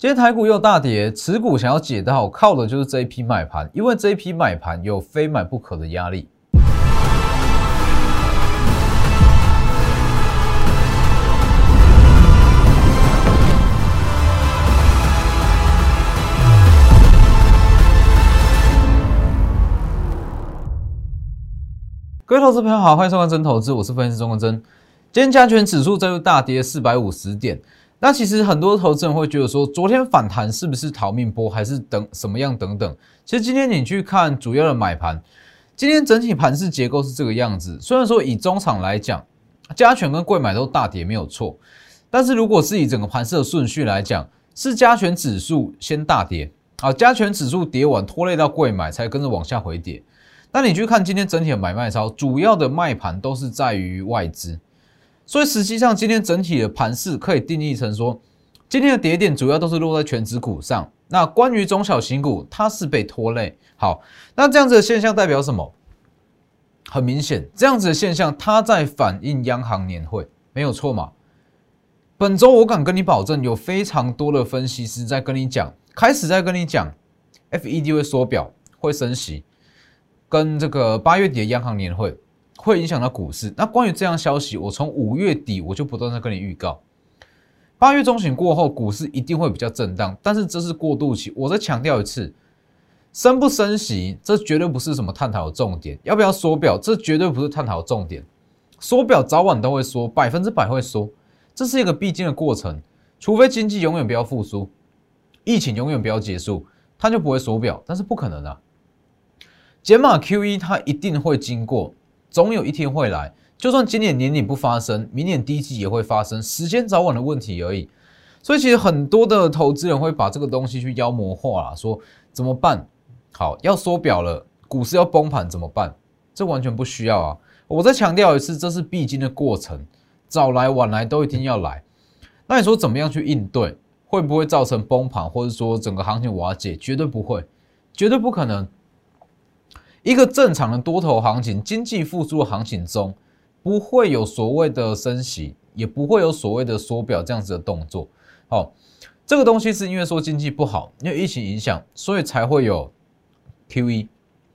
今天台股又大跌，持股想要解套，靠的就是这一批买盘，因为这一批买盘有非买不可的压力。各位投资朋友好，欢迎收看真投资，我是分析师钟国真。今天加权指数再度大跌四百五十点。那其实很多投资人会觉得说，昨天反弹是不是逃命波，还是等什么样等等？其实今天你去看主要的买盘，今天整体盘势结构是这个样子。虽然说以中场来讲，加权跟贵买都大跌没有错，但是如果是以整个盘势的顺序来讲，是加权指数先大跌，好，加权指数跌完拖累到贵买才跟着往下回跌。那你去看今天整体的买卖超，主要的卖盘都是在于外资。所以实际上，今天整体的盘势可以定义成说，今天的跌点主要都是落在全指股上。那关于中小型股，它是被拖累。好，那这样子的现象代表什么？很明显，这样子的现象，它在反映央行年会，没有错嘛？本周我敢跟你保证，有非常多的分析师在跟你讲，开始在跟你讲，FED 会缩表，会升息，跟这个八月底的央行年会。会影响到股市。那关于这样消息，我从五月底我就不断在跟你预告，八月中旬过后，股市一定会比较震荡，但是这是过渡期。我再强调一次，升不升息，这绝对不是什么探讨的重点。要不要缩表，这绝对不是探讨的重点。缩表早晚都会缩，百分之百会缩，这是一个必经的过程。除非经济永远不要复苏，疫情永远不要结束，它就不会缩表。但是不可能啊，减码 QE 它一定会经过。总有一天会来，就算今年年底不发生，明年第一季也会发生，时间早晚的问题而已。所以其实很多的投资人会把这个东西去妖魔化了，说怎么办？好，要缩表了，股市要崩盘怎么办？这完全不需要啊！我再强调一次，这是必经的过程，早来晚来都一定要来。那你说怎么样去应对？会不会造成崩盘，或者说整个行情瓦解？绝对不会，绝对不可能。一个正常的多头行情、经济复苏的行情中，不会有所谓的升息，也不会有所谓的缩表这样子的动作。好，这个东西是因为说经济不好，因为疫情影响，所以才会有 QE，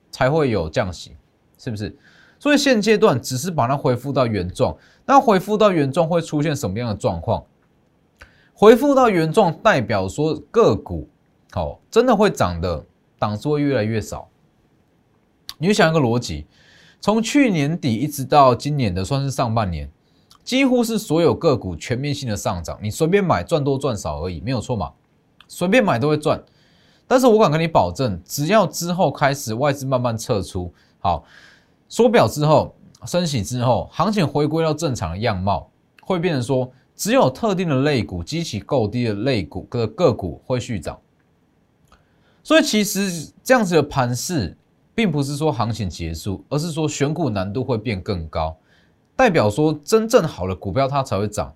才会有降息，是不是？所以现阶段只是把它恢复到原状。那恢复到原状会出现什么样的状况？恢复到原状代表说个股，好，真的会涨的档数会越来越少。你就想一个逻辑，从去年底一直到今年的算是上半年，几乎是所有个股全面性的上涨，你随便买赚多赚少而已，没有错嘛？随便买都会赚。但是我敢跟你保证，只要之后开始外资慢慢撤出，好缩表之后升息之后，行情回归到正常的样貌，会变成说只有特定的类股，激起够低的类股的个股会续涨。所以其实这样子的盘势。并不是说行情结束，而是说选股难度会变更高，代表说真正好的股票它才会涨。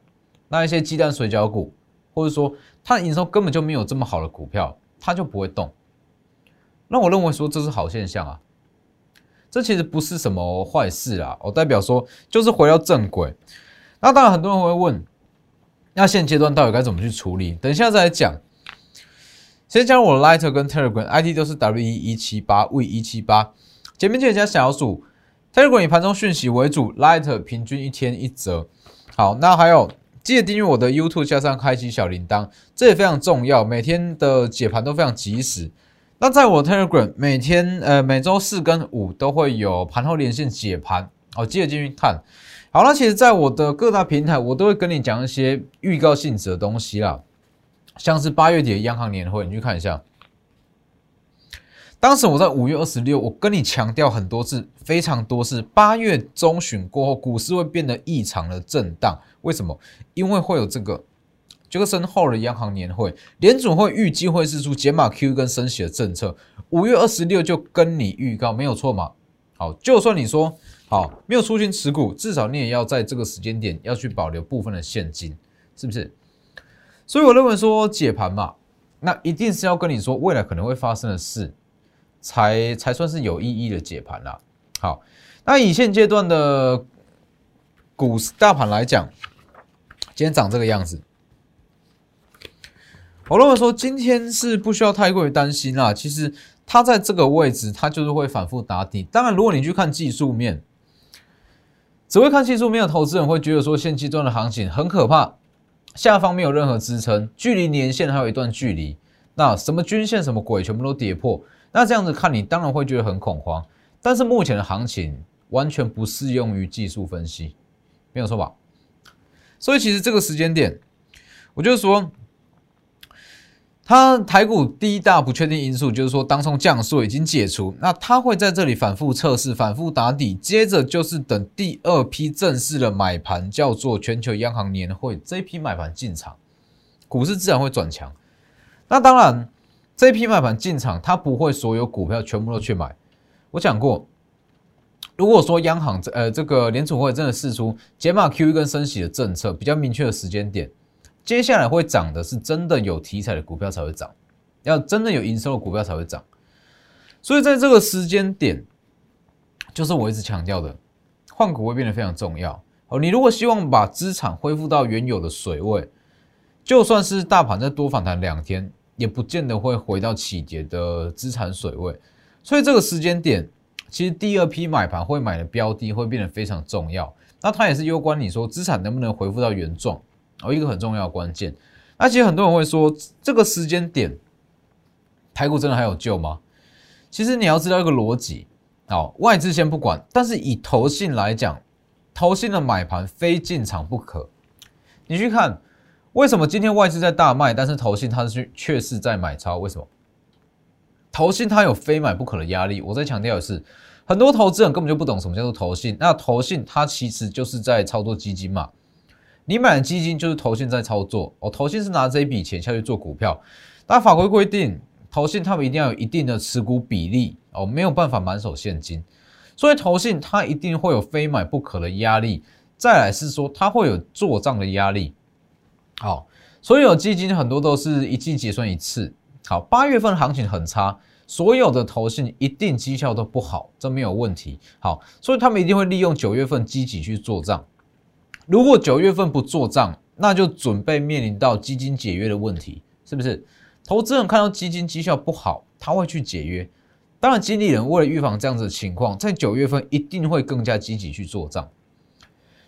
那一些鸡蛋水饺股，或者说它的营收根本就没有这么好的股票，它就不会动。那我认为说这是好现象啊，这其实不是什么坏事啊。我代表说就是回到正轨。那当然很多人会问，那现阶段到底该怎么去处理？等一下再来讲。先加入我的 Light 跟 Telegram，ID 都是 W 一一七八 V 一七八，前面记得加小数。Telegram 以盘中讯息为主，Light 平均一天一折。好，那还有记得订阅我的 YouTube，加上开启小铃铛，这也非常重要。每天的解盘都非常及时。那在我 Telegram 每天呃每周四跟五都会有盘后连线解盘，哦，记得进去看。好那其实，在我的各大平台，我都会跟你讲一些预告性质的东西啦。像是八月底的央行年会，你去看一下。当时我在五月二十六，我跟你强调很多次，非常多次，八月中旬过后，股市会变得异常的震荡。为什么？因为会有这个杰克森后的央行年会，联总会预计会是出减码 Q 跟升息的政策。五月二十六就跟你预告，没有错嘛？好，就算你说好没有出现持股，至少你也要在这个时间点要去保留部分的现金，是不是？所以我认为说解盘嘛，那一定是要跟你说未来可能会发生的事，才才算是有意义的解盘啦。好，那以现阶段的股市大盘来讲，今天长这个样子，我认为说今天是不需要太过于担心啦。其实它在这个位置，它就是会反复打底。当然，如果你去看技术面，只会看技术面的投资人会觉得说，现阶段的行情很可怕，下方没有任何支撑，距离年线还有一段距离。那什么均线、什么鬼，全部都跌破。那这样子看你，当然会觉得很恐慌。但是目前的行情完全不适用于技术分析，没有错吧？所以其实这个时间点，我就说。它台股第一大不确定因素就是说，当冲降速已经解除，那它会在这里反复测试、反复打底，接着就是等第二批正式的买盘，叫做全球央行年会这一批买盘进场，股市自然会转强。那当然，这一批买盘进场，它不会所有股票全部都去买。我讲过，如果说央行呃这个联储会真的试出解码 QE 跟升息的政策比较明确的时间点。接下来会涨的是真的有题材的股票才会涨，要真的有营收的股票才会涨。所以在这个时间点，就是我一直强调的，换股会变得非常重要。哦，你如果希望把资产恢复到原有的水位，就算是大盘再多反弹两天，也不见得会回到起跌的资产水位。所以这个时间点，其实第二批买盘会买的标的会变得非常重要。那它也是攸关你说资产能不能恢复到原状。哦，一个很重要的关键。那其实很多人会说，这个时间点，台股真的还有救吗？其实你要知道一个逻辑。好，外资先不管，但是以投信来讲，投信的买盘非进场不可。你去看，为什么今天外资在大卖，但是投信它是却是在买超？为什么？投信它有非买不可的压力。我在强调的是，很多投资人根本就不懂什么叫做投信。那投信它其实就是在操作基金嘛。你买的基金就是投信在操作哦，投信是拿这一笔钱下去做股票，但法规规定，投信他们一定要有一定的持股比例哦，没有办法满手现金，所以投信它一定会有非买不可的压力。再来是说，它会有做账的压力。好，所有基金很多都是一季结算一次。好，八月份行情很差，所有的投信一定绩效都不好，这没有问题。好，所以他们一定会利用九月份积极去做账。如果九月份不做账，那就准备面临到基金解约的问题，是不是？投资人看到基金绩效不好，他会去解约。当然，经理人为了预防这样子的情况，在九月份一定会更加积极去做账。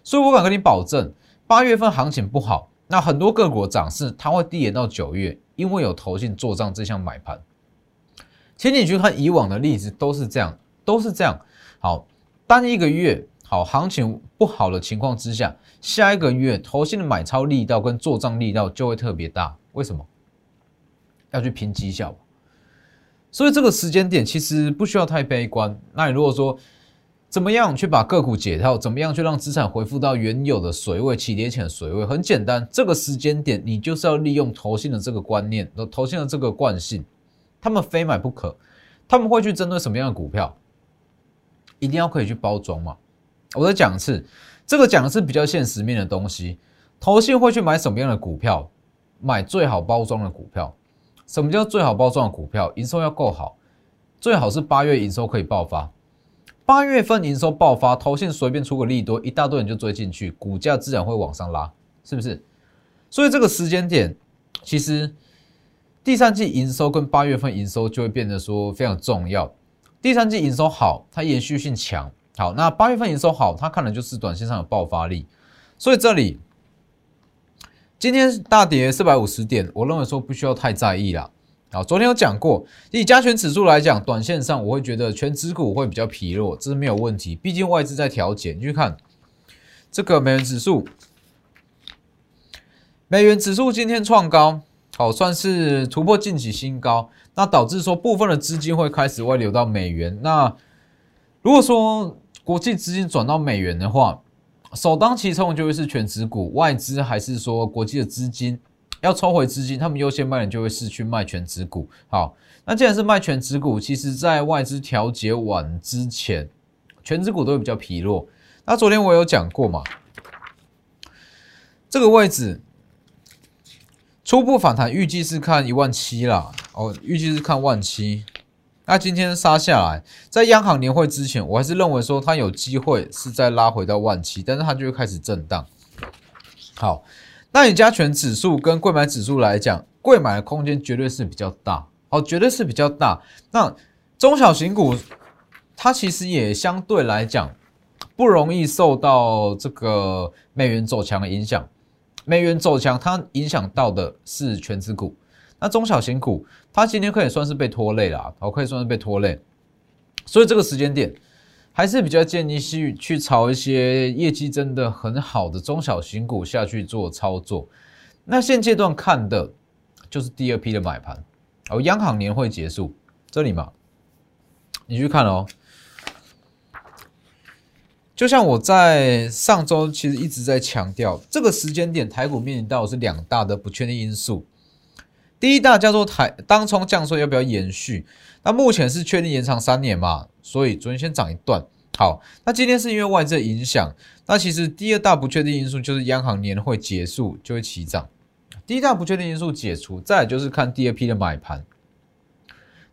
所以我敢跟你保证，八月份行情不好，那很多个股涨势它会递延到九月，因为有投信做账这项买盘。请你去看以往的例子，都是这样，都是这样。好，单一个月。好，行情不好的情况之下，下一个月投信的买超力道跟做账力道就会特别大。为什么？要去拼绩效。所以这个时间点其实不需要太悲观。那你如果说怎么样去把个股解套，怎么样去让资产恢复到原有的水位、起跌前的水位，很简单。这个时间点你就是要利用投信的这个观念，投信的这个惯性，他们非买不可。他们会去针对什么样的股票？一定要可以去包装嘛？我再讲一次，这个讲的是比较现实面的东西。投信会去买什么样的股票？买最好包装的股票。什么叫最好包装的股票？营收要够好，最好是八月营收可以爆发。八月份营收爆发，投信随便出个利多，一大堆人就追进去，股价自然会往上拉，是不是？所以这个时间点，其实第三季营收跟八月份营收就会变得说非常重要。第三季营收好，它延续性强。好，那八月份营收好，它看的就是短线上有爆发力，所以这里今天大跌四百五十点，我认为说不需要太在意啦。好，昨天有讲过，以加权指数来讲，短线上我会觉得全指股会比较疲弱，这是没有问题，毕竟外资在调节。你去看这个美元指数，美元指数今天创高，好，算是突破近期新高，那导致说部分的资金会开始外流到美元，那如果说国际资金转到美元的话，首当其冲就会是全指股，外资还是说国际的资金要抽回资金，他们优先卖的就会是去卖全指股。好，那既然是卖全指股，其实在外资调节完之前，全指股都会比较疲弱。那昨天我有讲过嘛，这个位置初步反弹预计是看一万七啦，哦，预计是看万七。那今天杀下来，在央行年会之前，我还是认为说它有机会是再拉回到万七，但是它就会开始震荡。好，那你加权指数跟贵买指数来讲，贵买的空间绝对是比较大，哦，绝对是比较大。那中小型股，它其实也相对来讲不容易受到这个美元走强的影响。美元走强，它影响到的是全资股。那中小型股，它今天可以算是被拖累了，哦，可以算是被拖累。所以这个时间点，还是比较建议去去炒一些业绩真的很好的中小型股下去做操作。那现阶段看的就是第二批的买盘，哦，央行年会结束这里嘛，你去看哦。就像我在上周其实一直在强调，这个时间点台股面临到是两大的不确定因素。第一大叫做台当冲降税要不要延续？那目前是确定延长三年嘛，所以昨天先涨一段。好，那今天是因为外资影响，那其实第二大不确定因素就是央行年会结束就会起涨。第一大不确定因素解除，再就是看第二批的买盘。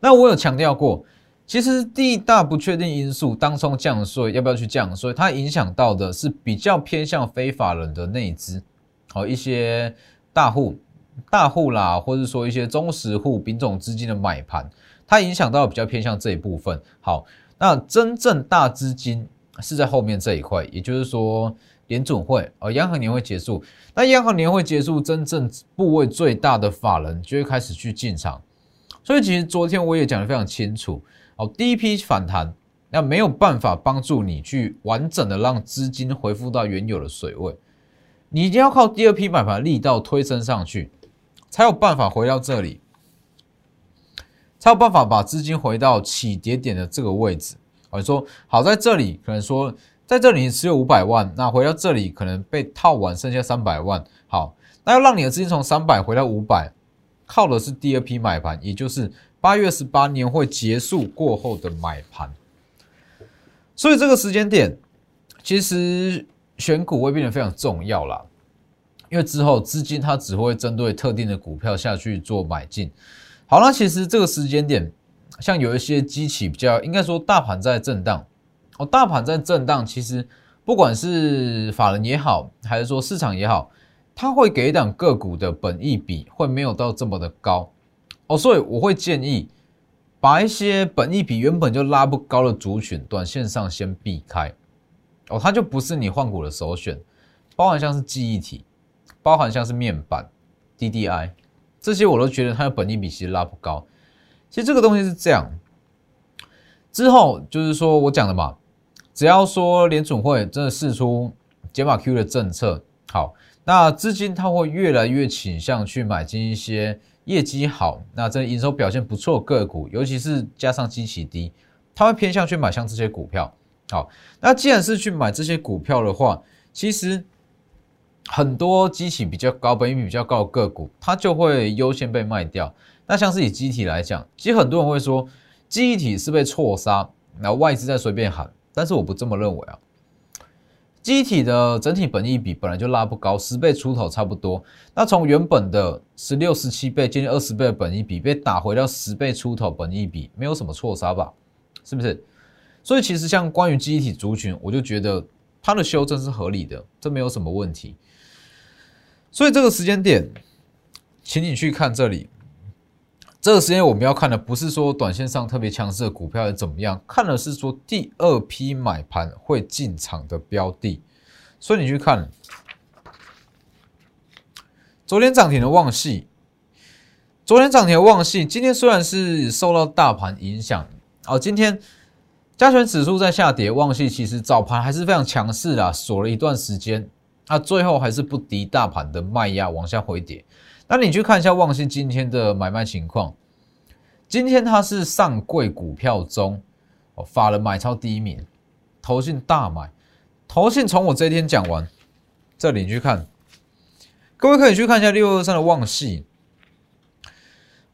那我有强调过。其实第一大不确定因素，当冲降税要不要去降税，它影响到的是比较偏向非法人的内资，好一些大户、大户啦，或者说一些中实户、丙种资金的买盘，它影响到比较偏向这一部分。好，那真正大资金是在后面这一块，也就是说联准会呃央行年会结束，那央行年会结束，真正部位最大的法人就会开始去进场。所以其实昨天我也讲得非常清楚。哦，第一批反弹，那没有办法帮助你去完整的让资金恢复到原有的水位，你一定要靠第二批买盘力道推升上去，才有办法回到这里，才有办法把资金回到起跌点的这个位置。我说好，在这里可能说在这里你持有五百万，那回到这里可能被套完，剩下三百万。好，那要让你的资金从三百回到五百，靠的是第二批买盘，也就是。八月十八年会结束过后的买盘，所以这个时间点其实选股会变得非常重要啦。因为之后资金它只会针对特定的股票下去做买进。好了，其实这个时间点，像有一些机器比较，应该说大盘在震荡哦，大盘在震荡，其实不管是法人也好，还是说市场也好，它会给一档个股的本益比会没有到这么的高。哦，所以我会建议把一些本益比原本就拉不高的族群，短线上先避开。哦，它就不是你换股的首选，包含像是记忆体，包含像是面板、DDI 这些，我都觉得它的本益比其实拉不高。其实这个东西是这样，之后就是说我讲的嘛，只要说联准会真的试出解码 Q 的政策，好，那资金它会越来越倾向去买进一些。业绩好，那这营收表现不错个股，尤其是加上基期低，它会偏向去买像这些股票。好，那既然是去买这些股票的话，其实很多基期比较高、本益比较高的个股，它就会优先被卖掉。那像是以机体来讲，其实很多人会说机体是被错杀，然后外资在随便喊，但是我不这么认为啊。机体的整体本益比本来就拉不高，十倍出头差不多。那从原本的十六、十七倍，接近二十倍的本益比，被打回到十倍出头本益比，没有什么错杀吧？是不是？所以其实像关于机体族群，我就觉得它的修正是合理的，这没有什么问题。所以这个时间点，请你去看这里。这个时间我们要看的不是说短线上特别强势的股票是怎么样，看的是说第二批买盘会进场的标的。所以你去看，昨天涨停的旺系，昨天涨停的旺系，今天虽然是受到大盘影响，哦，今天加权指数在下跌，旺系其实早盘还是非常强势的，锁了一段时间，那最后还是不敌大盘的卖压，往下回跌。那你去看一下旺信今天的买卖情况，今天它是上柜股票中哦，发了买超第一名，投信大买，投信从我这一天讲完，这里去看，各位可以去看一下六二三的旺系，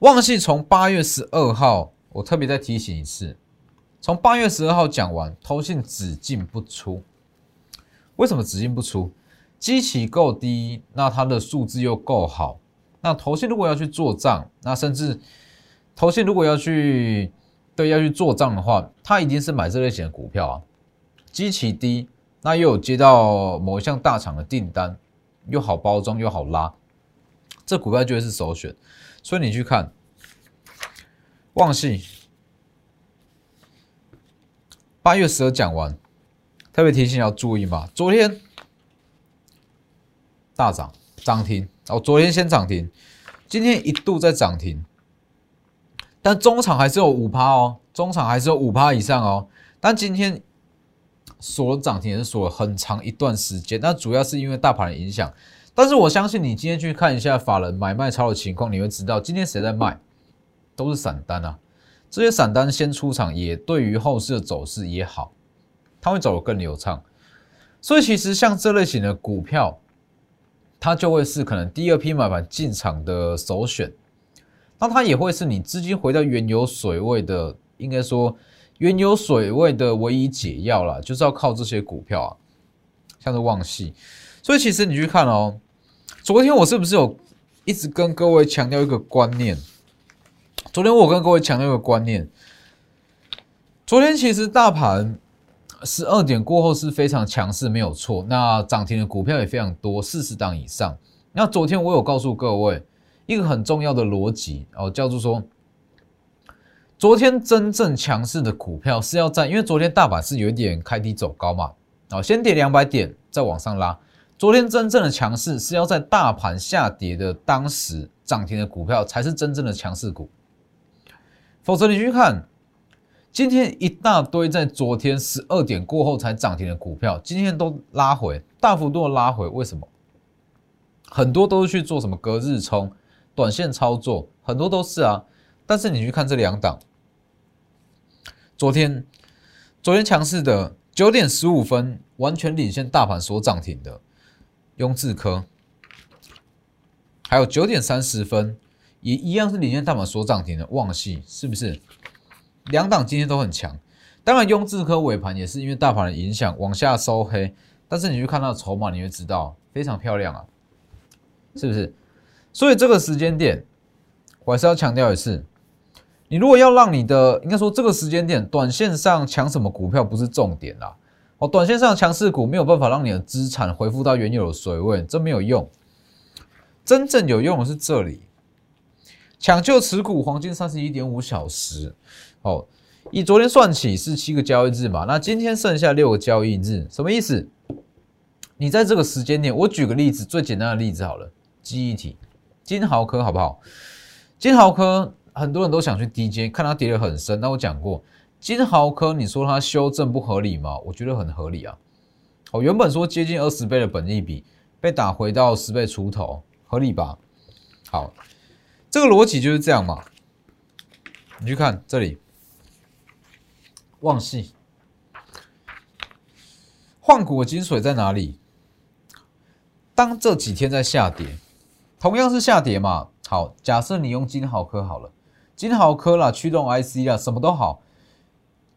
旺系从八月十二号，我特别再提醒一次，从八月十二号讲完，投信只进不出，为什么只进不出？基期够低，那它的数字又够好。那投信如果要去做账，那甚至投信如果要去对要去做账的话，它一定是买这类型的股票啊，基期低，那又有接到某一项大厂的订单，又好包装又好拉，这股票就会是首选。所以你去看，旺系八月十二讲完，特别提醒要注意嘛，昨天大涨涨停，哦，昨天先涨停，今天一度在涨停，但中场还是有五趴哦，中场还是有五趴以上哦，但今天锁涨停也是锁了很长一段时间，那主要是因为大盘的影响。但是我相信你今天去看一下法人买卖超的情况，你会知道今天谁在卖，都是散单啊。这些散单先出场，也对于后市的走势也好，它会走得更流畅。所以其实像这类型的股票，它就会是可能第二批买盘进场的首选。那它也会是你资金回到原有水位的，应该说原有水位的唯一解药了，就是要靠这些股票啊，像是旺系。所以其实你去看哦。昨天我是不是有一直跟各位强调一个观念？昨天我跟各位强调一个观念。昨天其实大盘十二点过后是非常强势，没有错。那涨停的股票也非常多，四十档以上。那昨天我有告诉各位一个很重要的逻辑哦，叫做说，昨天真正强势的股票是要在，因为昨天大盘是有一点开低走高嘛，哦，先跌两百点，再往上拉。昨天真正的强势是要在大盘下跌的当时涨停的股票才是真正的强势股，否则你去看今天一大堆在昨天十二点过后才涨停的股票，今天都拉回，大幅度的拉回，为什么？很多都是去做什么隔日冲、短线操作，很多都是啊。但是你去看这两档，昨天昨天强势的九点十五分完全领先大盘所涨停的。雍智科，还有九点三十分，也一样是领先大盘所涨停的旺系，是不是？两档今天都很强，当然雍智科尾盘也是因为大盘的影响往下收黑，但是你去看它的筹码，你会知道非常漂亮啊，是不是？所以这个时间点，我还是要强调一次，你如果要让你的，应该说这个时间点，短线上抢什么股票不是重点啦。哦，短线上强势股没有办法让你的资产恢复到原有的水位，这没有用。真正有用的是这里，抢救持股黄金三十一点五小时。哦，以昨天算起是七个交易日嘛，那今天剩下六个交易日，什么意思？你在这个时间点，我举个例子，最简单的例子好了，记忆体金豪科好不好？金豪科很多人都想去低阶，看它跌得很深，那我讲过。金豪科，你说它修正不合理吗？我觉得很合理啊。哦，原本说接近二十倍的本益比，被打回到十倍出头，合理吧？好，这个逻辑就是这样嘛。你去看这里，旺系换股的金水在哪里？当这几天在下跌，同样是下跌嘛。好，假设你用金豪科好了，金豪科啦，驱动 IC 啦，什么都好。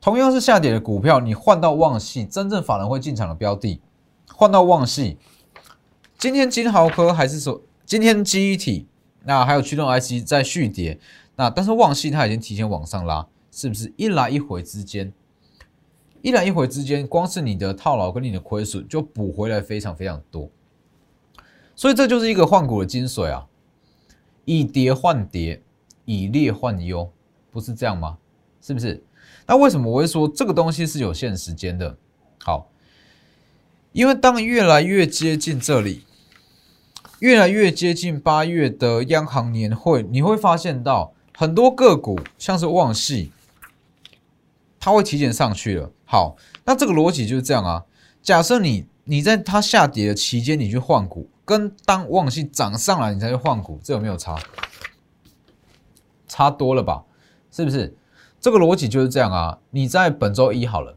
同样是下跌的股票，你换到旺系，真正法人会进场的标的，换到旺系。今天金豪科还是说今天记忆体，那还有驱动 IC 在续跌，那但是旺系它已经提前往上拉，是不是一来一回之间，一来一回之间，光是你的套牢跟你的亏损就补回来非常非常多，所以这就是一个换股的精髓啊，以跌换跌，以劣换优，不是这样吗？是不是？那为什么我会说这个东西是有限时间的？好，因为当越来越接近这里，越来越接近八月的央行年会，你会发现到很多个股，像是旺系，它会提前上去了。好，那这个逻辑就是这样啊。假设你你在它下跌的期间你去换股，跟当旺系涨上来你才去换股，这有没有差？差多了吧？是不是？这个逻辑就是这样啊！你在本周一好了，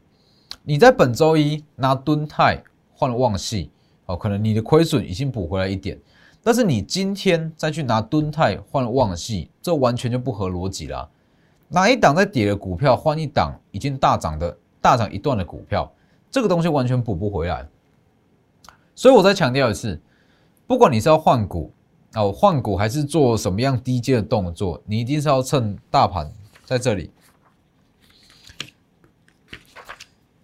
你在本周一拿吨泰换旺系，哦，可能你的亏损已经补回来一点，但是你今天再去拿吨泰换旺系，这完全就不合逻辑啦。拿一档在跌的股票换一档已经大涨的大涨一段的股票，这个东西完全补不回来。所以我再强调一次，不管你是要换股哦，换股还是做什么样低阶的动作，你一定是要趁大盘在这里。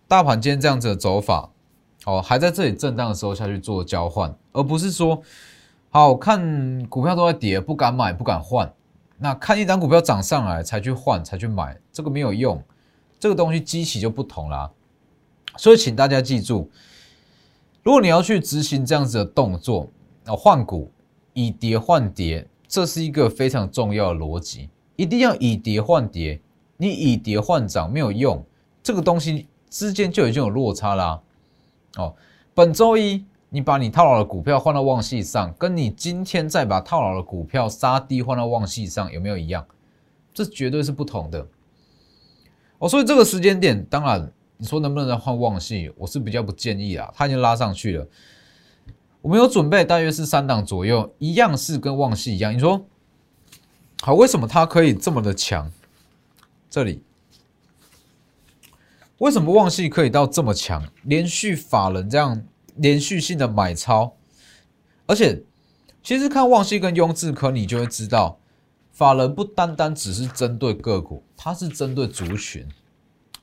大盘今天这样子的走法，哦，还在这里震荡的时候下去做交换，而不是说，好看股票都在跌，不敢买，不敢换，那看一张股票涨上来才去换才去买，这个没有用，这个东西机器就不同啦。所以请大家记住，如果你要去执行这样子的动作，啊换股以跌换跌，这是一个非常重要的逻辑，一定要以跌换跌，你以跌换涨没有用，这个东西之间就已经有落差啦。哦，本周一。你把你套牢的股票换到旺系上，跟你今天再把套牢的股票杀低换到旺系上，有没有一样？这绝对是不同的。哦，所以这个时间点，当然你说能不能再换旺系，我是比较不建议啊。它已经拉上去了，我们有准备，大约是三档左右，一样是跟旺系一样。你说好，为什么它可以这么的强？这里为什么旺系可以到这么强？连续法人这样。连续性的买超，而且其实看旺系跟雍智科，你就会知道，法人不单单只是针对个股，它是针对族群。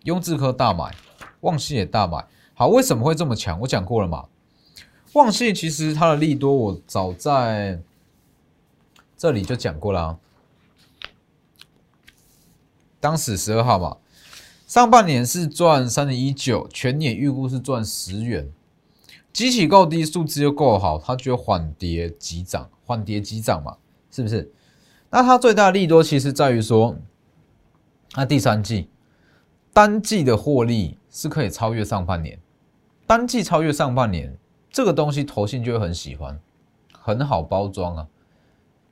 雍智科大买，旺系也大买。好，为什么会这么强？我讲过了嘛。旺系其实它的利多，我早在这里就讲过了啊。当时十二号嘛，上半年是赚三点一九，全年预估是赚十元。机器够低，数字又够好，它就缓跌急涨，缓跌急涨嘛，是不是？那它最大的利多其实在于说，那第三季单季的获利是可以超越上半年，单季超越上半年，这个东西投信就会很喜欢，很好包装啊。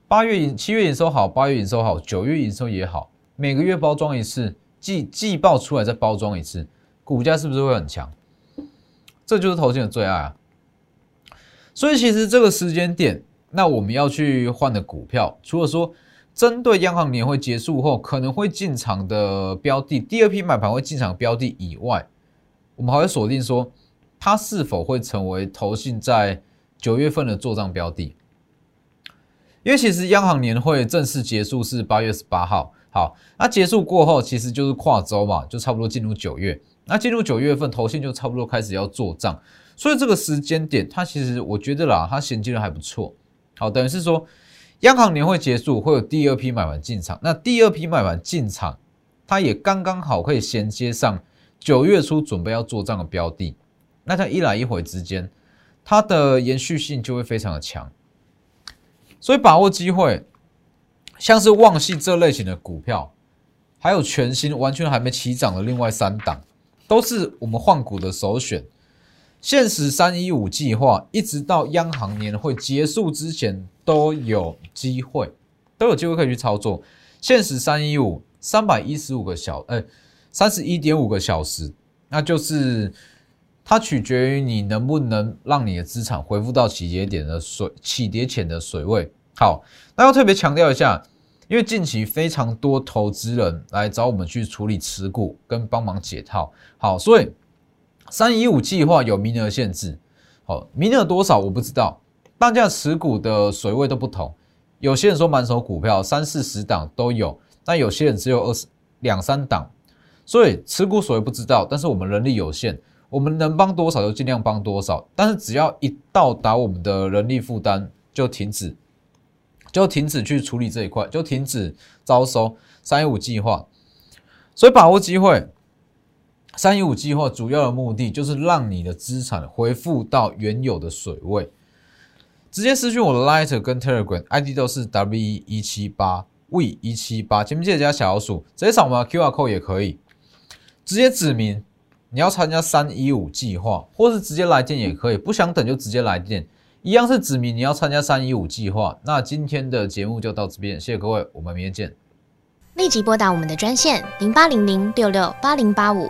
八月营七月营收好，八月营收好，九月营收也好，每个月包装一次，季季报出来再包装一次，股价是不是会很强？这就是投信的最爱啊！所以其实这个时间点，那我们要去换的股票，除了说针对央行年会结束后可能会进场的标的，第二批买盘会进场标的以外，我们还会锁定说它是否会成为投信在九月份的做账标的。因为其实央行年会正式结束是八月十八号，好，那结束过后其实就是跨周嘛，就差不多进入九月。那进入九月份，投信就差不多开始要做账，所以这个时间点，它其实我觉得啦，它衔接的还不错。好，等于是说，央行年会结束，会有第二批买盘进场。那第二批买盘进场，它也刚刚好可以衔接上九月初准备要做账的标的。那它一来一回之间，它的延续性就会非常的强。所以把握机会，像是旺系这类型的股票，还有全新完全还没起涨的另外三档。都是我们换股的首选。现实三一五计划一直到央行年会结束之前都有机会，都有机会可以去操作。现实三一五三百一十五个小，呃，三十一点五个小时，那就是它取决于你能不能让你的资产恢复到起跌点的水起跌前的水位。好，那要特别强调一下。因为近期非常多投资人来找我们去处理持股跟帮忙解套，好，所以三一五计划有名额限制，好，名额多少我不知道，大家持股的水位都不同，有些人说满手股票三四十档都有，但有些人只有二十两三档，所以持股水位不知道，但是我们人力有限，我们能帮多少就尽量帮多少，但是只要一到达我们的人力负担就停止。就停止去处理这一块，就停止招收三一五计划，所以把握机会。三一五计划主要的目的就是让你的资产恢复到原有的水位。直接私讯我的 Lighter 跟 Telegram ID 都是 W 一七八 V 一七八，前面记得加小老鼠，直接扫描 QR code 也可以。直接指明你要参加三一五计划，或是直接来电也可以，不想等就直接来电。一样是指明你要参加三一五计划，那今天的节目就到这边，谢谢各位，我们明天见。立即拨打我们的专线零八零零六六八零八五